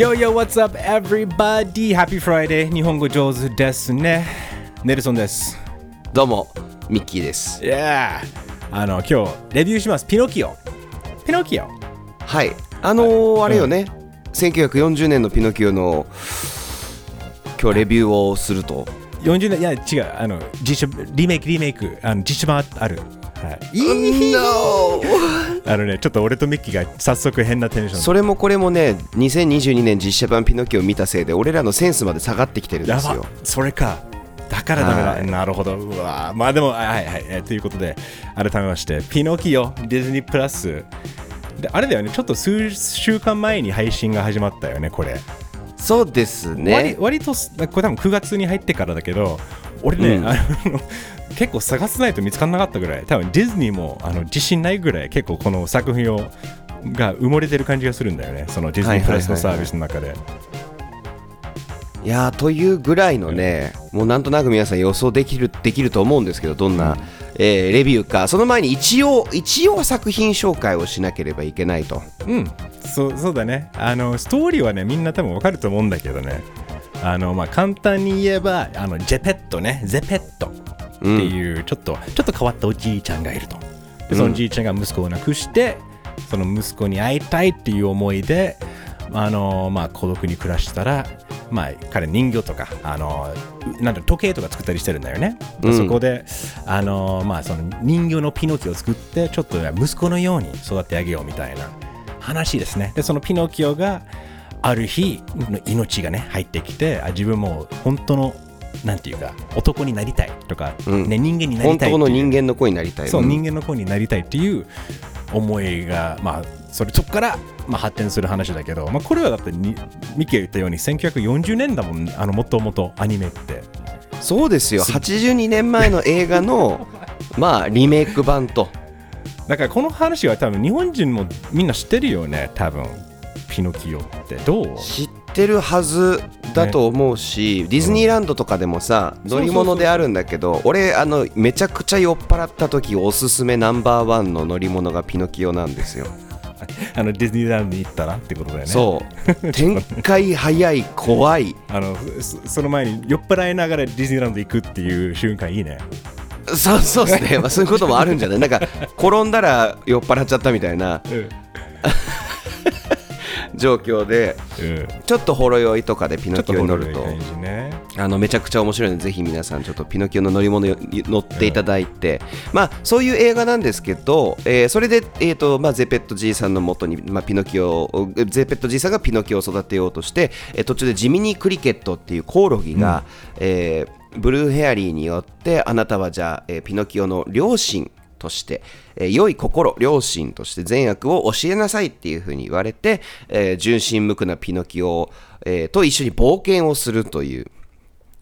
Yo, yo, what's up, everybody? Happy Friday. 日本語上手ですね。ネルソンです。どうもミッキーです。Yeah! あの、今日、レビューします。ピノキオ。ピノキオ。はい。あのーあれよね、1940年のピノキオの今日レビューをすると。40年、いや、違う。あの、実写、リメイク、リメイク。あの実写版ある。はい。あのね、ちょっと俺とミッキーが早速変なテンション。それもこれもね、2022年実写版ピノキオを見たせいで、俺らのセンスまで下がってきてるんですよ。それか。だからダメだ。はいなるほど。うわまあでも、はいはい。えーということで、改めまして、ピノキオ、ディズニープラス。であれだよね、ちょっと数週間前に配信が始まったよね、これ。そうです割ね。割とす、これ多分9月に入ってからだけど、俺ね、うんあの結構探さないと見つからなかったぐらい、多分ディズニーもあの自信ないぐらい、結構この作品をが埋もれてる感じがするんだよね、そのディズニープラスのサービスの中で。いやーというぐらいのね、もうなんとなく皆さん予想できるできると思うんですけど、どんな、えーレビューか、その前に一応、一応作品紹介をしなければいけないと。うん、そうそうだね。あのストーリーはね、みんな多分わかると思うんだけどね。あのまあ、簡単に言えば、あのジェペットね、ゼペットっていう、ちょっと、ちょっと変わったおじいちゃんがいると。で、そのおじいちゃんが息子を亡くして、その息子に会いたいっていう思いで、あのまあ、孤独に暮らしたら、まあ、彼人形とか、あのなんだ時計とか作ったりしてるんだよね。でうんそこで、あのまあ、その人形のピノキオを作って、ちょっと息子のように育て上げようみたいな話ですね。で、そのピノキオがある日、命がね、入ってきて、あ自分も本当の、なんていうか、男になりたいとか、うん。ね、人間になり本たいっていう。当の人間の子になりたい。そう、ん。人間の子になりたいっていう思いが、まあ、それそこから、まあ、発展する話だけど、まあ、これはだってにミキが言ったように1940年だもんあのもともとアニメって。そうですよ、82年前の映画の、まあ、リメイク版と。だからこの話は多分日本人もみんな知ってるよね多分ピノキオってどう？知ってるはずだと思うし、ディズニーランドとかでもさ、ん。乗り物であるんだけど俺あのめちゃくちゃ酔っ払った時おすすめナンバーワンの乗り物がピノキオなんですよ、あのディズニーランドに行ったら？ってことだよねそう。展開早い怖い。あのそその前に酔っ払いながらディズニーランド行くっていう瞬間いいね。そうそうですね、まあ、そういうこともあるんじゃない？なんか転んだら酔っ払っちゃったみたいな。うん、状況でうん、ちょっとほろ酔いとかでピノキオに乗るとあのめちゃくちゃ面白いのでぜひ皆さんちょっとピノキオの乗り物に乗っていただいて、まあそういう映画なんですけど、えーそれで、えーとまあ、ゼペット G さんのもとに、まあ、ピノキオをゼペット G さんがピノキオを育てようとして、えー途中でジミニー・クリケットっていうコオロギが、えーブルーヘアリーによってあなたはじゃあ、えーピノキオの両親として、えー良い心、良心として善悪を教えなさいっていうふうに言われて、えー純真無垢なピノキオ、えーと一緒に冒険をするという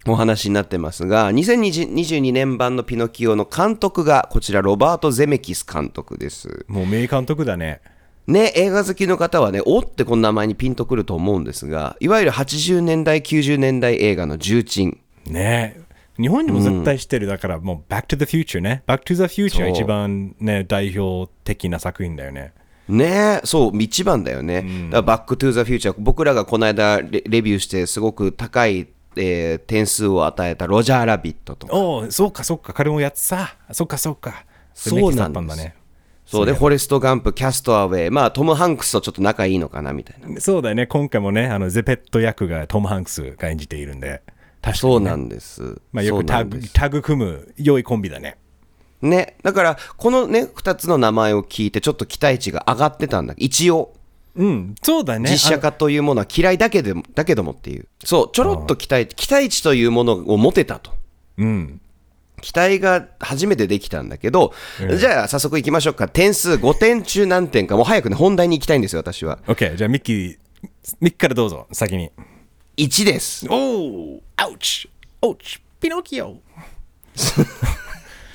お話になってますが、2022年版のピノキオの監督がこちらロバート・ゼメキス監督です。もう名監督だねね、映画好きの方はね、おってこの名前にピンとくると思うんですが、いわゆる80年代、90年代映画の重鎮。ね日本にも絶対知ってる、だからもう Back to the Future ね。Back to the Future が一番ね代表的な作品だよね。ねそう、一番だよね。だからバック・トゥ・ザ・フューチャー、僕らがこの間レレビューして、すごく高い、えー点数を与えたロジャー・ラビットとか。おおそうかそうか。彼もやってさそうかそうか。そうなんだね。そう。で、フォレスト・ガンプ、キャスト・アウェイ、まあ、トム・ハンクスとちょっと仲いいのかなみたいな。そうだよね。今回もねあのゼペット役がトム・ハンクスが演じているんでね、そうなんです。まあ、よくタグタグ組む良いコンビだねね、だから、このね、2つの名前を聞いて、ちょっと期待値が上がってたんだ。一応、うんそうだね実写化というものは嫌いだけでもだけどもっていう。そう、ちょろっと期待、期待値というものを持てたと。うん期待が初めてできたんだけど、じゃあ早速行きましょうか。点数5点中何点か、もう早くね、本題に行きたいんですよ、私は。OK じゃあミッキーミッキーからどうぞ先に1です。おおアウチアウチピノキオ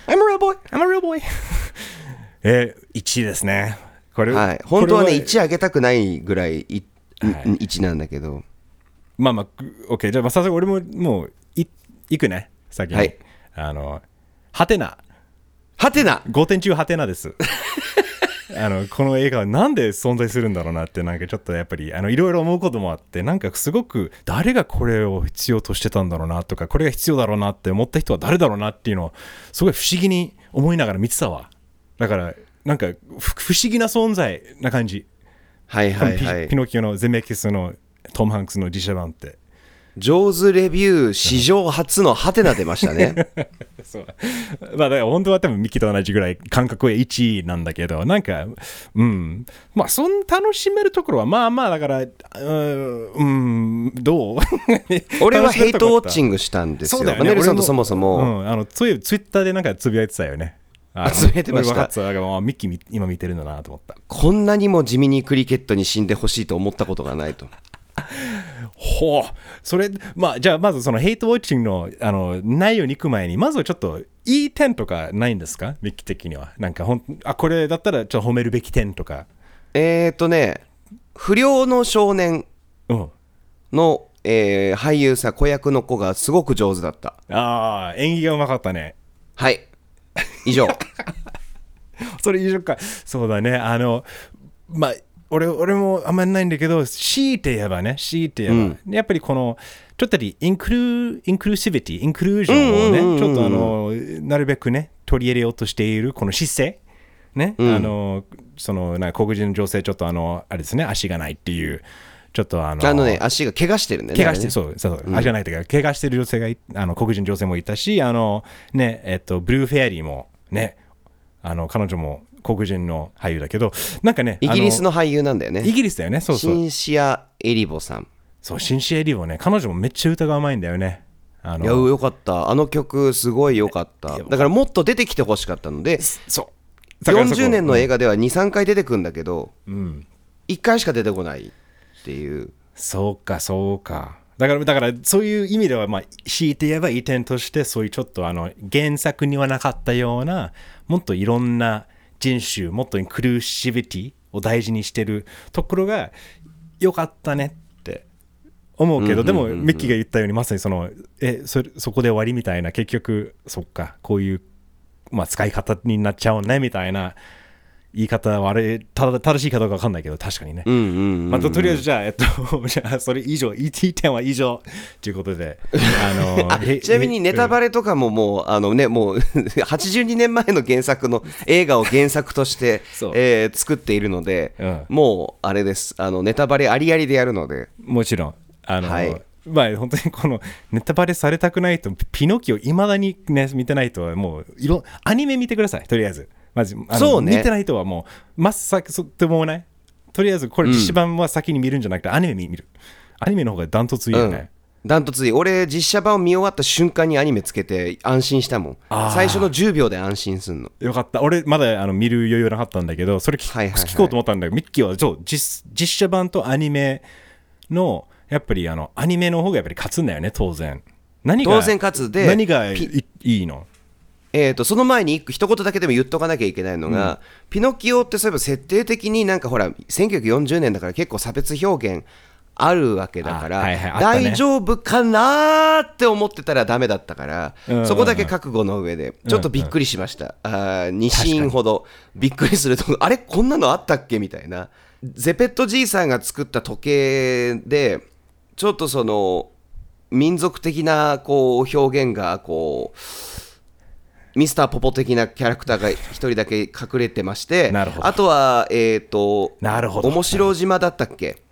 I'm a real boy! I'm a real boy えー、1位ですねこれはい。本当はね、これ1上げたくないぐらいい、はい1なんだけど。まあまあ、OK。じゃあ、まあ、早速俺ももうい、いくね？先に。はいあの、ハテナ。はてな5点中ハテナです。あのこの映画はなんで存在するんだろうなってなんかちょっとやっぱりあのいろいろ思うこともあってなんかすごく誰がこれを必要としてたんだろうなとかこれが必要だろうなって思った人は誰だろうなっていうのをすごい不思議に思いながら見てたわだからなんかふ不思議な存在な感じ、はいはいピはいピ。ノキオのゼメキスのトム・ハンクスの実写版って上手レビュー史上初のハテナ出ましたね。そう。まあだから本当は多分ミキと同じぐらい感覚は1位なんだけどなんかうん。まあそん楽しめるところはまあまあだからうーんどう？俺はヘイトウォッチンングしたんですよ。ね。ネルソン俺もとそもそも、うん、あのツイツイッターでなんかつぶやいてたよね。あつぶやいてました。ミッキーみ今見てるんだなと思った。こんなにも地味にクリケットに死んでほしいと思ったことがないと。ほう。それまあじゃあまずそのヘイトウォッチングのあの内容に行く前にまずはちょっといい点とかないんですか？ミッキー的には。なんかほんあこれだったらちょっと褒めるべき点とか。えーとね、不良の少年うん。の、えー俳優さ、子役の子がすごく上手だった。ああ演技がうまかったね。はい。以上。それ以上か。そうだね。あのまあ俺俺もあんまりないんだけど強いて言えばね強いて言えば、やっぱりこのちょっとインクルインクルーシビティインクルージョンをね、うんうんうんうん。ちょっとあのなるべくね取り入れようとしているこの姿勢。ね、あのそのな黒人の女性ちょっとあのあれですね足がないっていうちょっとあのあのね、足が怪我してるんだよね。怪我して、そう、そう、足がないというか、怪我してる女性がい、あの、黒人女性もいたし、あの、ね、えっと、ブルーフェアリーも、ね、あの、彼女も黒人の俳優だけど、なんかね、イギリスの、の俳優なんだよイね。ギリスだよね、そうシそう。ンシア・エリボさん。そう、シンシエリーもね、彼女もめっちゃ歌がうまいんだよね。あいや、の、よかった。あの曲、すごいよかった。だからもっと出てきてほしかったので、そう。だからそこ40年の映画では2、3回出てくるんだけど、うん。1回しか出てこないっていう。そうか、そうか。だから、だからそういう意味では、まあ、強いて言えばいい点として、そういうちょっとあの原作にはなかったような、もっといろんな人種、もっとインクルーシビティを大事にしてるところが良かったねって思うけど、でも、ミッキーが言ったように、まさにその、え、それそこで終わりみたいな、結局、そっか、こういう、まあ、使い方になっちゃうねみたいな言い方はあれ、ただ正しいかどうか分かんないけど、確かにね。まあ、ととりあえずじゃあ、えっと、じゃあ、それ以上、ET 点は以上ということで、あの、へちなみにネタバレとかももう、あのね、もう 82年前の原作の映画を原作としてえー作っているので、うん。もうあれです。あの、ネタバレありありでやるので、もちろん、あの、はい。まあ、本当にこのネタバレされたくないと、ピノキオ、いまだにね、見てないとは、もう、いろ、アニメ見てください、とりあえず。まず、あのそうね見てない人はもう、真っ先、そってもない？とりあえず、これ、実写版は先に見るんじゃなくて、アニメ見る。アニメの方がダントツいいよね。ダントツいい俺、実写版を見終わった瞬間にアニメつけて安心したもん最初の10秒で安心すんの。よかった。俺、まだあの見る余裕なかったんだけど、それ聞,、はいはいはい聞こうと思ったんだけど、ミッキーはそう実実写版とアニメの、やっぱりあのアニメの方がやっぱり勝つんだよね、当然。何が当然勝つで何がいいの？えー、とその前に一言だけでも言っとかなきゃいけないのが、ピノキオってそういえば設定的になんかほら1940年だから結構差別表現あるわけだから、あはいはいね。大丈夫かなーって思ってたらダメだったから、うん。うんうんそこだけ覚悟の上でちょっとびっくりしました、あ2シーンほどびっくりすると あれこんなのあったっけみたいな。ゼペットじいさんが作った時計でちょっとその民族的なこう表現がこうミスターポポ的なキャラクターが一人だけ隠れてまして、あとは、えっ、と、なるほど。面白島だったっけ？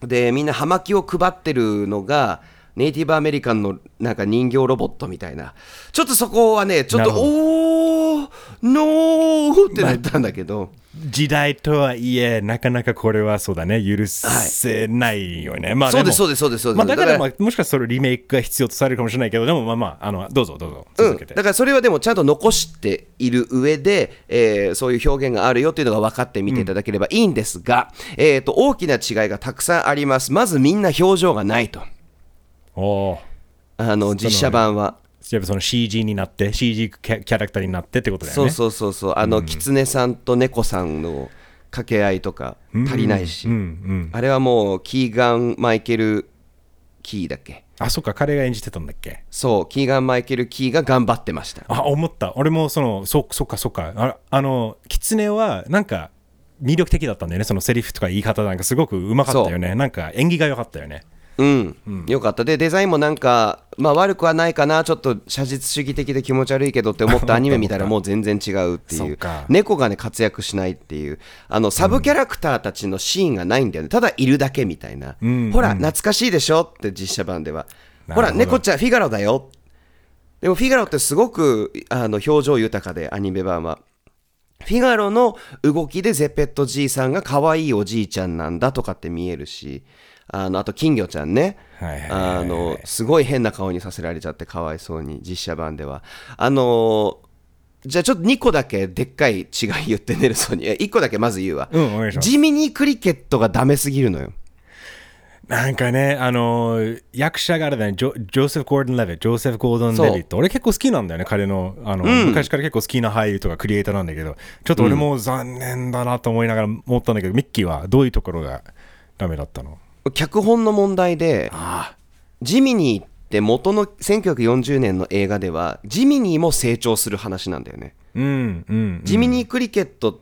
で、みんな葉巻を配ってるのが、ネイティブアメリカンのなんか人形ロボットみたいな。ちょっとそこはね、ちょっと、おー、ノーってなったんだけど、時代とはいえ、なかなかこれはそうだね、許せないよね。まあそうです、そうでです、そうです、そうです。まあ、だから、まあ、もしかしたらリメイクが必要とされるかもしれないけど、でもまあまあ、あのどうぞどうぞ、うん、続けて。だからそれはでもちゃんと残している上で、えーそういう表現があるよっていうのが分かって見ていただければいいんですが、えーと大きな違いがたくさんあります。まずみんな表情がないと。あの実写版は。やっぱその CG になって、CG キャキャラクターになってってことだよね。そうそうそうそう。あの、狐さんと猫さんの掛け合いとか足りないし、うんうん。あれはもうキーガン・マイケル・キーだっけ？あ、そっか、彼が演じてたんだっけ？そう。キーガン・マイケル・キーが頑張ってました。あ、思った。俺もその、そそっかそっか。ああの、狐は、なんか、魅力的だったんだよね。そのセリフとか言い方なんかすごくうまかったよね。なんか演技が良かったよねうん、よかった。でデザインもなんか、まあ、悪くはないかな。ちょっと写実主義的で気持ち悪いけどって思った アニメ見たらもう全然違うっていう。猫がね活躍しないっていう。あのサブキャラクターたちのシーンがないんだよね。ただいるだけみたいな、ん。ほら懐かしいでしょ？って実写版では。ほら猫ちゃんフィガロだよ。でもフィガロってすごくあの表情豊かでアニメ版は。フィガロの動きでゼペットじいさんが可愛いおじいちゃんなんだとかって見えるし、あの、あと金魚ちゃんね。あの、すごい変な顔にさせられちゃってかわいそうに、実写版では。あのじゃあちょっと2個だけでっかい違い言ってネルソンに。1個だけまず言うわ。うんお願いします地味にクリケットがダメすぎるのよ。なんかね、あのー役者があれだね、ジョジョセフ・ゴードン・レビット、ジョセフ・ゴードン・レビット、俺結構好きなんだよね、彼の、あの、昔から結構好きな俳優とかクリエイターなんだけど、ちょっと俺も残念だなと思いながら思ったんだけど、ミッキーはどういうところがダメだったの？脚本の問題で、あジミニーって元の1940年の映画では、ジミニーも成長する話なんだよね。うん、うん。ジミニークリケット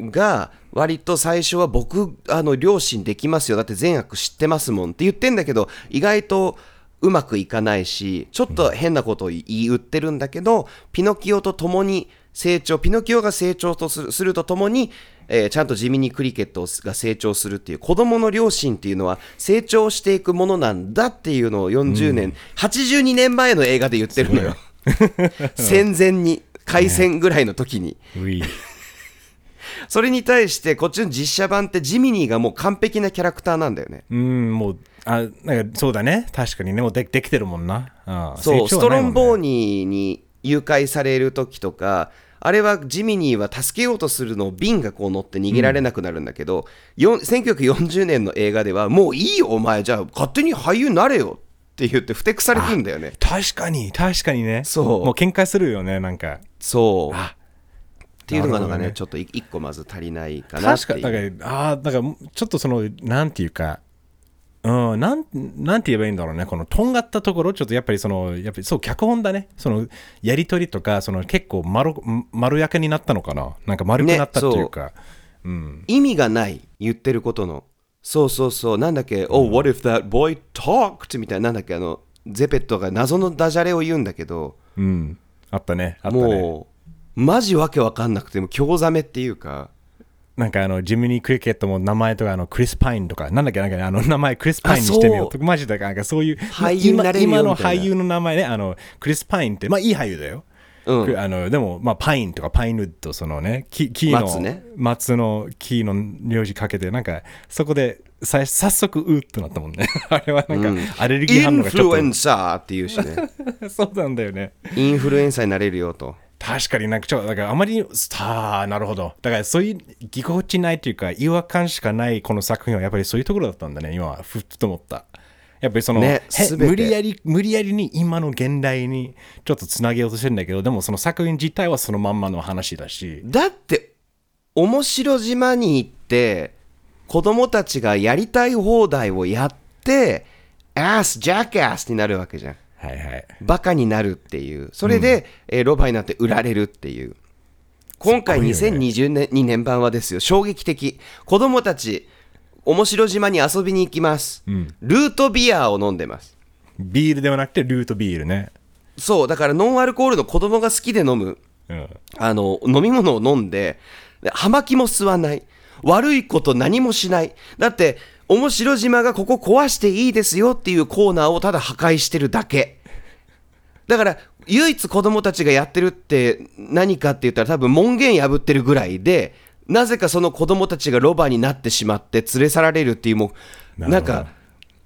が割と最初は僕あの両親できますよだって善悪知ってますもんって言ってんだけど意外とうまくいかないしちょっと変なことを言い言ってるんだけど、ピノキオと共に成長ピノキオが成長とするするとともに、えーちゃんと地味にクリケットが成長するっていう子供の両親っていうのは成長していくものなんだっていうのを40年、82年前の映画で言ってるのよ。戦前に開戦ぐらいの時に、ウィー。それに対してこっちの実写版ってジミニーがもう完璧なキャラクターなんだよね。うん、もう、あ、なんかそうだね、確かにね、もうでできてるもんな。ああそう、ストロンボーニニーに誘拐される時とかあれはジミニーは助けようとするのをビンがこう乗って逃げられなくなるんだけど、よん1940年の映画ではもういいよお前じゃあ勝手に俳優になれよって言ってふてくされてるんだよね。確かに、確かにね。そう。もう喧嘩するよね、なんか。そう。あっていうのがねね。ちょっとい一個まず足りないかなって確かだから、ああ、だから、ちょっとその、なんていうか、うん、なん、なんて言えばいいんだろうね。この、とんがったところ、ちょっとやっぱりその、やっぱりそう、脚本だね。その、やりとりとか、その、結構丸、丸焼けになったのかな？なんか丸くなったっていうか。うん。意味がない言ってることのそうそうそうなんだっけ、Oh what if that boy talked? みたいななんだっけ？あのゼペットが謎のダジャレを言うんだけどうん。あったね。あったね。もうマジわけわかんなくても興ざめっていうかなんかあの、ジムニー・クリケットも名前とか、あの、クリス・パインとか、なんだっけ、なんかね、あの、名前クリス・パインにしてみようとか、マジでなんかそういう、俳優になれるよ今今のみたいな。俳優の名前ね、あの、クリス・パインって、まあいい俳優だよ。うんくあのでも、まあ、パインとかパインウッド、そのね、木木の松ね。松の木の名字かけて、なんか、そこでさ早速、うーってなったもんね。あれはなんか、アレルギーイン反応がちょっフルエンサーっていうしね。と、そうなんだよね。インフルエンサーになれるよと確かになんかちょっと、だからあまりに、ああ、なるほど。だからそういうぎこちないというか、違和感しかないこの作品はやっぱりそういうところだったんだね、今は、ふっと思った。やっぱりその、ね無理やり、無理やりに今の現代にちょっとつなげようとしてるんだけど、でもその作品自体はそのまんまの話だし、だって面白島に行って子供たちがやりたい放題をやってアースジャックアスになるわけじゃんはいはい。バカになるっていう。それで、えーロバになって売られるっていう。今回すごいよね。2020年2年版はですよ。衝撃的。子供たち面白島に遊びに行きます、ルートビアを飲んでます。ビールではなくてルートビールね。そうだからノンアルコールの子供が好きで飲む。うん。あの飲み物を飲んでで葉巻も吸わない。悪いこと何もしない。だって面白島がここ壊していいですよっていうコーナーをただ破壊してるだけ。だから唯一子供たちがやってるって何かって言ったら多分門限破ってるぐらいでなぜかその子供たちがロバになってしまって連れ去られるっていうもうなんか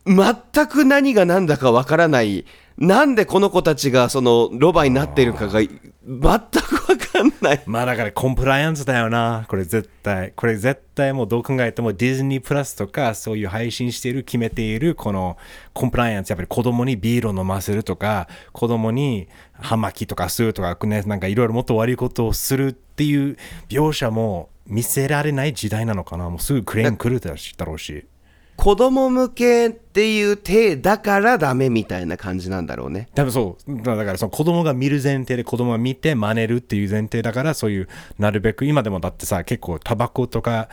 全く何が何だかわからないなんでこの子たちがそのロバになっているかが全くわかんないまあだからコンプライアンスだよな。これ絶対。これ絶対もうどう考えてもディズニープラスとかそういう配信している、決めているこのコンプライアンス。やっぱり子供にビールを飲ませるとか、子供に葉巻とか吸うとか、ね、なんかいろいろもっと悪いことをするっていう描写も見せられない時代なのかな。もうすぐクレーム来るだろうし。子供向けっていう体だからダメみたいな感じなんだろうね。多分そうだだからその子供が見る前提で子供が見て真似るっていう前提だからそういうなるべく今でもだってさ結構タバコとか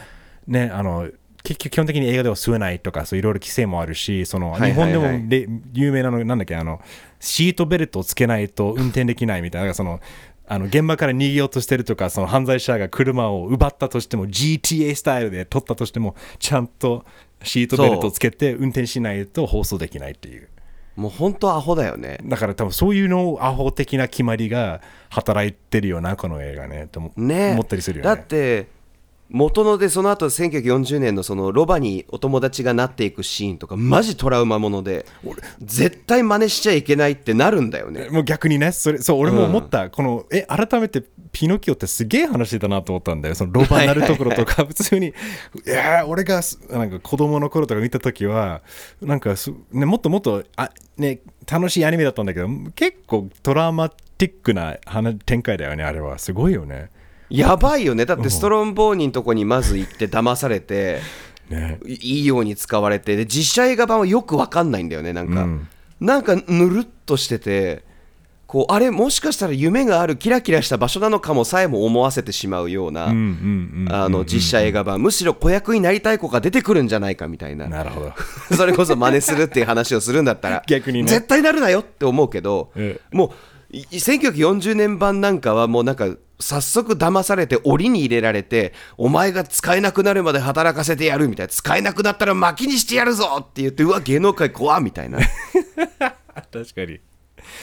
ねあの結局基本的に映画では吸えないとかそういろいろ規制もあるしその日本でもで有名なのなんだっけあのシートベルトをつけないと運転できないみたいなそのあの現場から逃げようとしてるとかその犯罪者が車を奪ったとしても GTA スタイルで取ったとしてもちゃんとシートベルトをつけて運転しないと放送できないっていう。もう本当アホだよね。だから多分そういうのアホ的な決まりが働いてるよなこの映画ねと思ね思ったりするよね。だって元のでその後1940年のそのロバにお友達がなっていくシーンとかマジトラウマもので絶対真似しちゃいけないってなるんだよね。もう逆にねそれそう俺も思った、このえ改めてピノキオってすげえ話だなと思ったんだよそのロバになるところとか。普通にいやー俺がすなんか子供の頃とか見た時はなんかす、ね、もっともっとあ、ね、楽しいアニメだったんだけど結構トラウマティックな話展開だよねあれは。すごいよねやばいよね。だってストロンボーニのとこにまず行って騙されて ね。いいいように使われてで実写映画版はよくわかんないんだよねなんか、うん。なんかぬるっとしててこうあれもしかしたら夢があるキラキラした場所なのかもさえも思わせてしまうような、実写映画版。むしろ子役になりたい子が出てくるんじゃないかみたいな。なるほど。それこそ真似するっていう話をするんだったら逆にね。絶対なるなよって思うけど、えもうい1940年版なんかはもうなんか早速騙されて檻に入れられてお前が使えなくなるまで働かせてやるみたいな。使えなくなったら巻きにしてやるぞって言ってうわ芸能界怖っみたいな。確かに。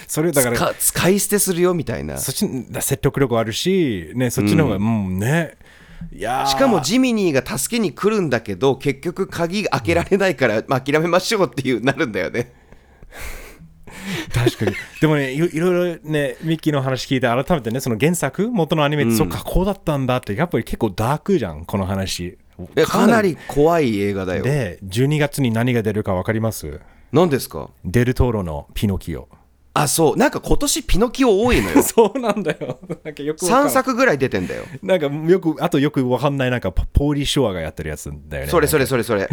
それだから使使い捨てするよみたいな。そっち説得力あるし、ね、そっちの方が、もうね、いやー。しかもジミニーが助けに来るんだけど結局鍵開けられないから、まあ、諦めましょうっていうなるんだよね 確かに。でもね、いろいろね、ミッキーの話聞いて、改めてね、その原作、元のアニメって、そっか、こうだったんだって、やっぱり結構ダークじゃん、この話。かなり怖い映画だよで、12月に何が出るか分かります？何ですか？デルトーロのピノキオ。あそうなんか今年ピノキオ多いのよ そうなんだよ。なんかよくわかん3作ぐらい出てんだよなんかよく、あとよくわかんない、なんかポポーリー・ショアがやってるやつだよね。それそれそれそれ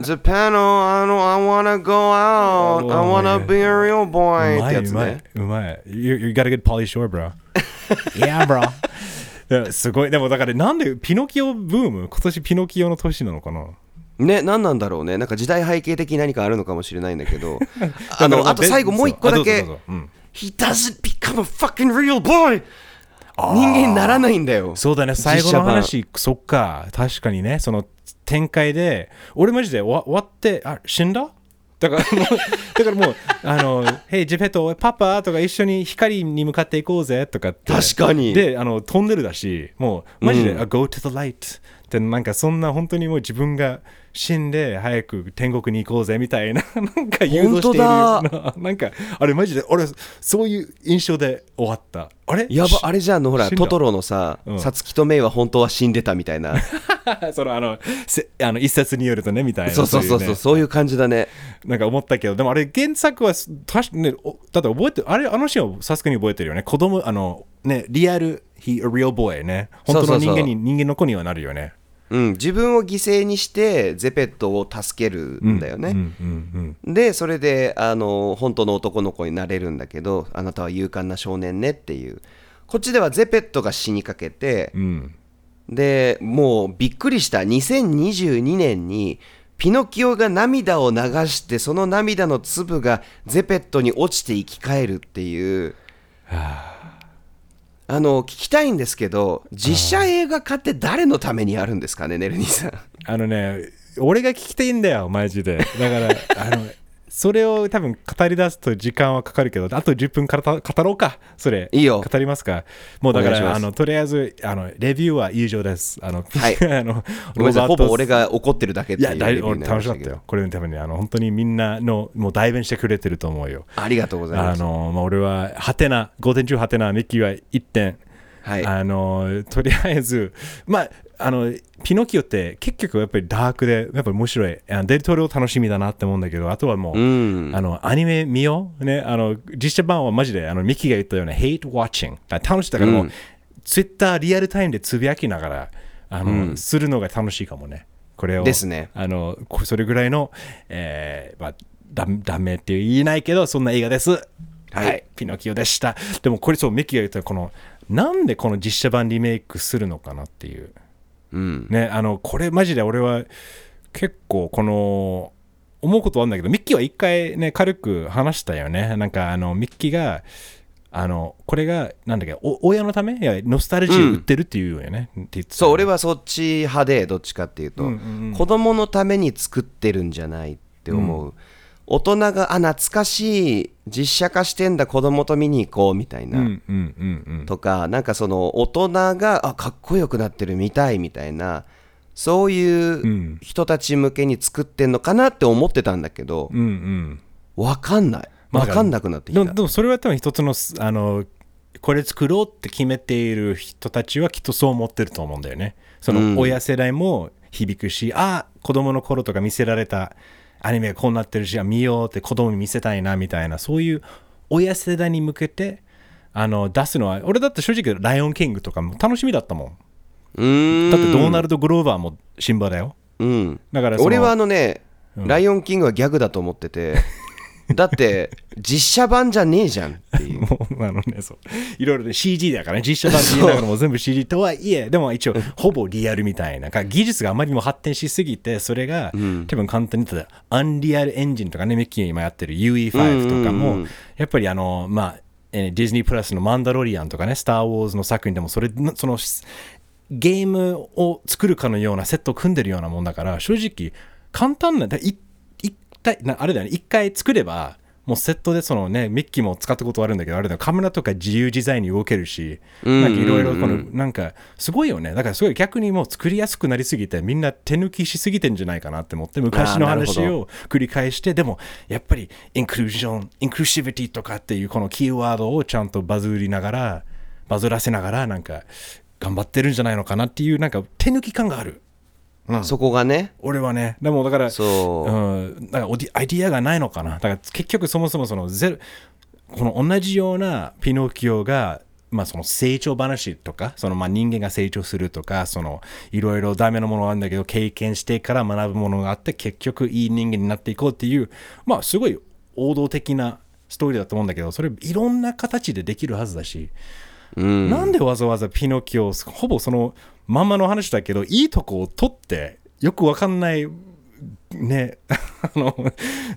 Japan あの I wanna go out I wanna be a real う boy ってまい、うまいやつね、うまい。You, you gotta get Polly Shore, bro. yeah, bro. すごい。でもだからなんでピノキオブーム？今年ピノキオの年なのかな？ね何なんだろうね。なんか時代背景的に何かあるのかもしれないんだけど。あのあと最後もう一個だけそうん。He doesn't become a fucking real boy! 人間にならないんだよ。そうだね、最後の話、そっか、確かにね、その展開で、俺マジで終わ終わって、あ、死んだ？だから もう、だからもう、あの、ヘイ、ジェペット、パパとか一緒に光に向かっていこうぜ。とかって。確かに。で、あの、飛んでるだし、もう、マジで、うん。あ Go to the light って、なんかそんな本当にもう自分が死んで、早く天国に行こうぜみたいな、なんか誘導しているような、なんか、あれマジで、俺、そういう印象で終わった。あれ？やばあれじゃんのほらトトロのさうん。さつきとメイは本当は死んでたみたいな。そのあのせあの一説によるとねみたいなそうそうそうそうそういう感じだね。なんか思ったけどでもあれ原作は確かねおだって覚えてあれあのシーンはさすがに覚えてるよね。子供あのねリアル he a real boy ね。本当の人間に人間の子にはなるよねうん自分を犠牲にしてゼペットを助けるんだよね、うんうんうんでそれであの本当の男の子になれるんだけどあなたは勇敢な少年ねっていう。こっちではゼペットが死にかけてでもうびっくりした。2022年にピノキオが涙を流してその涙の粒がゼペットに落ちて生き返るっていう。ああの聞きたいんですけど実写映画化って誰のためにあるんですかねネルニーさん。あのね俺が聞きたいんだよマジで。だからあのそれを多分語り出すと時間はかかるけどあと10分から語ろうか。それ。いいよ。語りますか？もうだからあのとりあえずあのレビューは以上です。あの、はい。あのロバートぼ俺が怒ってるだけっていういや、楽しかったよ。これのために、あの、本当にみんなの、もう代弁してくれてると思うよ。ありがとうございます。あの、まあ、俺は、ハテナ、5点中ハテナ、ミッキーは1点。はい。あの、とりあえず、まあ、あの、ピノキオって結局やっぱりダークで、やっぱり面白い。デルトロ楽しみだなって思うんだけど、あとはもう、うんあの、アニメ見よう。ね、あの、実写版はマジで、あの、ミッキーが言ったような、hate watching。楽しい。だからもう、うんツイッターリアルタイムでつぶやきながら、あの、するのが楽しいかもね。これを。ですねあの、こそれぐらいの、えー、まあ、だダメって言えないけど、そんな映画です。はい、ピノキオでした。でもこれそう、ミッキーが言ったこの、なんでこの実写版リメイクするのかなっていう。うん。ね、あのこれマジで俺は結構この思うことはあるんだけどミッキーは一回ね軽く話したよね。なんかあのミッキーがあのこれがなんだっけお親のため？いやノスタルジーを売ってるっていうよね、って言ってたそう俺はそっち派でどっちかっていうと、うんうんうん。子供のために作ってるんじゃないって思う、大人があ懐かしい実写化してんだ子供と見に行こうみたいな、うんうんうんうん。とかなんかその大人があかっこよくなってる見たいみたいなそういううん。人たち向けに作ってんのかなって思ってたんだけどうんうん。わかんない。まあわかんなくなってきた。でもそれは多分一つのすあのこれ作ろうって決めている人たちはきっとそう思ってると思うんだよね。そうん。の親世代も響くし、あ子供の頃とか見せられたアニメがこうなってるしあ見ようって子供に見せたいなみたいなそういう親世代に向けてあの出すのは俺だって正直ライオンキングとかも楽しみだったもん。だってドーナルド・グローバーもシンバだよ。うん。だから俺はあのね、ライオンキングはギャグだと思っててだって実写版じゃねえじゃんっていう もうあのね、そう。いろいろね、CG だからね、実写版って言いながらも全部 CG とはいえ、でも一応、ほぼリアルみたいな。か技術があまりにも発展しすぎて、それが、多分簡単に言ったら、アンリアルエンジンとかね、メッキー今やってる UE5 とかも、うんうんうんやっぱりあの、まあ、えーディズニープラスのマンダロリアンとかね、スター・ウォーズの作品でも、それ、その、ゲームを作るかのようなセットを組んでるようなもんだから、正直、簡単な、一体なあれだよね、一回作れば、もうセットでそのね、ミッキーも使ったことあるんだけど、あれだよ、カメラとか自由自在に動けるし、うん。なんかいろいろこの、うんなんか、すごいよね。だからすごい逆にもう作りやすくなりすぎて、みんな手抜きしすぎてんじゃないかなって思って、昔の話を繰り返して、でも、やっぱり、インクルージョン、インクルーシビティとかっていうこのキーワードをちゃんとバズりながら、バズらせながら、なんか、頑張ってるんじゃないのかなっていう、なんか手抜き感がある。うん。そこがね。俺はね、でもだから、そう。うん、だからオディアイディアがないのかな。だから結局そもそもそのゼロ、この同じようなピノキオが、まあその成長話とか、そのまあ人間が成長するとか、いろいろダメなものがあるんだけど、経験してから学ぶものがあって、結局いい人間になっていこうっていう、まあすごい王道的なストーリーだと思うんだけど、それいろんな形でできるはずだし、うん。なんでわざわざピノキオをほぼそのまんまの話だけどいいとこを取ってよくわかんないね あの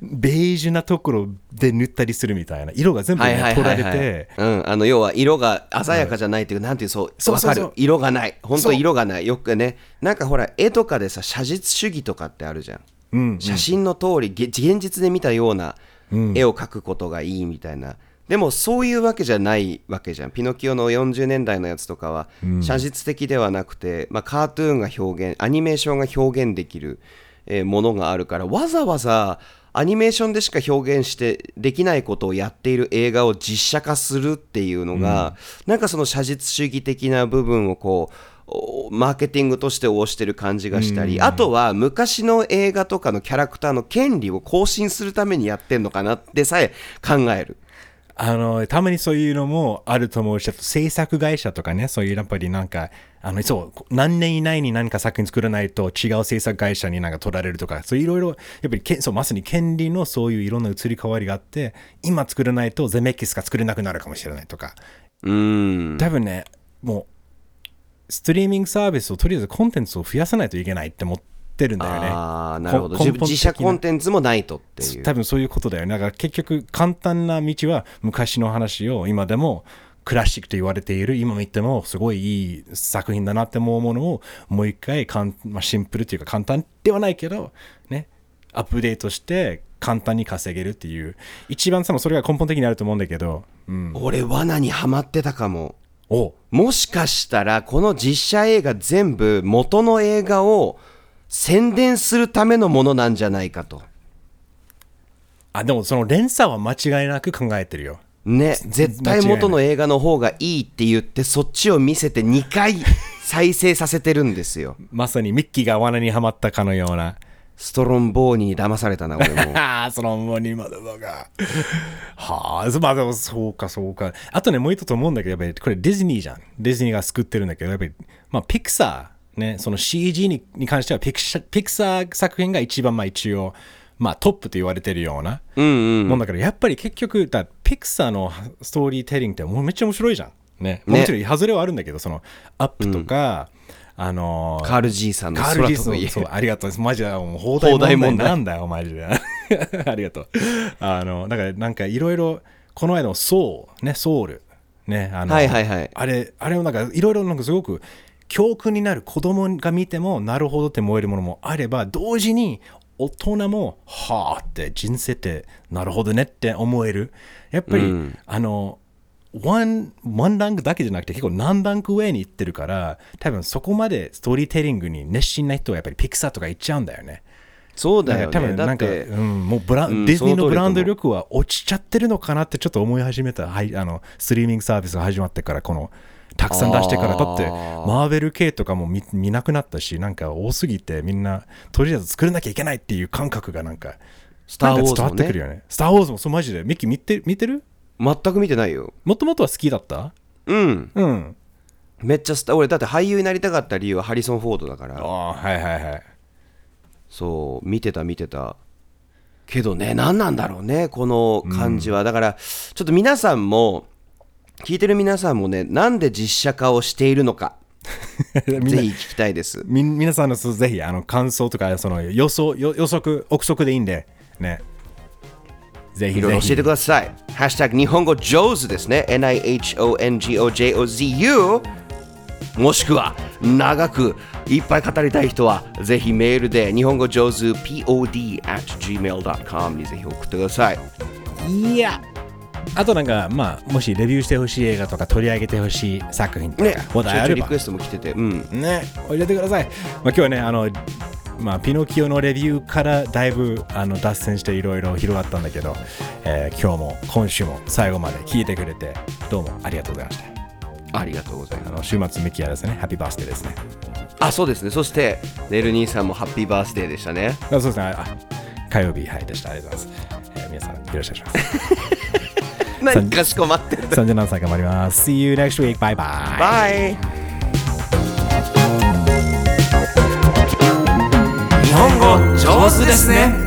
ベージュなところで塗ったりするみたいな色が全部、ねはいはい取られはい。はいて。うん、あの要は色が鮮やかじゃないっていうか、なんていうそうわそうそうそうかる。色がない。本当色がない。よくねなんかほら絵とかでさ写実主義とかってあるじゃん。うん写真の通り、げ現実で見たような絵を描くことがいいみたいな、でもそういうわけじゃないわけじゃん。ピノキオの40年代のやつとかは、写実的ではなくて、まあ、カートゥーンが表現アニメーションが表現できる、えーものがあるからわざわざアニメーションでしか表現してできないことをやっている映画を実写化するっていうのが、なんかその写実主義的な部分をこうおマーケティングとして推してる感じがしたり、あとは昔の映画とかのキャラクターの権利を更新するためにやってんのかなってさえ考える。あのたまにそういうのもあると思うしあと制作会社とかねそういうやっぱりなんかあのそう何年以内に何か作品作らないと違う制作会社になんか取られるとかそういろいろやっぱりけそうまさに権利のそういういろんな移り変わりがあって今作らないとゼメキスが作れなくなるかもしれないとかうーん。多分ねもうストリーミングサービスをとりあえずコンテンツを増やさないといけないって思ってるんだよね。ああ、なるほど。自自社コンテンツもないとっていう。多分そういうことだよね。だから結局簡単な道は昔の話を今でもクラシックと言われている今見てもすごいいい作品だなって思うものをもう一回かん、まあ、シンプルというか簡単ではないけどねアップデートして簡単に稼げるっていう一番さもそれが根本的にあると思うんだけど、うん、俺、罠にはまってたかも。おもしかしたら、この実写映画全部元の映画を宣伝するためのものなんじゃないかと。あでもその連鎖は間違いなく考えてるよ。ね、絶対元の映画の方がいいって言って、そっちを見せて2回再生させてるんですよ。まさにミッキーが罠にはまったかのような。ストロンボーニに騙されたな、俺も。ああ、そのもにまだバカ。はあ、まあでもそうかそうか。あとね、もう一つ思うんだけど、やっぱりこれディズニーじゃん。ディズニーが救ってるんだけど、やっぱり、まあピクサー、ね、その CG にに関してはピクシャピクサー作品が一番まあ一応、まあトップと言われてるようなうんうん。もんだから、やっぱり結局、だピクサーのストーリーテリングってもうめっちゃ面白いじゃん。ね。ねもちろん、外れはあるんだけど、そのアップとか、あのカール G さんの空飛ぶ家そう、ありがとうです。マジで、もう放題問問題題なんだよ、マジで。ありがとう。あの、だからなんかいろいろ、この間のソウル、ね、ソウル。ね、あの、はいはいはいあれ、あれをなんかいろいろなんかすごく教訓になる子供が見てもなるほどって思えるものもあれば、同時に大人も、はあって人生ってなるほどねって思える。やっぱり、うんあの、ワン、ワンランクだけじゃなくて結構何ランク上に行ってるから、多分そこまでストーリーテリングに熱心な人はやっぱりピクサーとか行っちゃうんだよね。そうだよねだっ分なんか、てうん、もうブラン、うんディズニーのブランド力は落ちちゃってるのかなってちょっと思い始めた、はい、あのストリーミングサービスが始まってからこのたくさん出してからだってマーベル系とかも見見なくなったしなんか多すぎてみんなとりあえず作らなきゃいけないっていう感覚がなんかスター・ウォーなんか伝わってくるよね。スター・ウォーズもそうマジで。ミッキー見て見てる？全く見てないよ。もともとは好きだった？うん。うん。めっちゃスタ俺だって俳優になりたかった理由はハリソン・フォードだから。ああはいはいはい。そう見てた見てた。けどね何なんだろうねこの感じは、だからちょっと皆さんも聞いてる皆さんもねなんで実写化をしているのか？ぜひ聞きたいですみ皆さんのぜひあの感想とかその予想予予測憶測でいいんでねぜひいろいろ教えてください。ハッシュタグ日本語上手ですね。NIHONGOJOZU もしくは長くいっぱい語りたい人はぜひメールで日本語上手 pod at gmail.com にぜひ送ってください。いやあとなんかまあもしレビューしてほしい映画とか取り上げてほしい作品とかね、話題あればリクエストも来てて、うん。ね教えてください、まあ、今日はねあのまあ、ピノキオのレビューからだいぶあの脱線していろいろ広がったんだけど、えー今日も今週も最後まで聞いてくれてどうもありがとうございましたありがとうございます。あの週末ミキヤですねハッピーバースデーですねあ、そうですね。そして、ネル兄さんもハッピーバースデーでしたね。あそうですねあ火曜日はいでしたありがとうございます、えー皆さんよろしくお願いします 何かしこまってる。37歳頑張ります。See you next week. Bye bye. バイ日本語上手ですね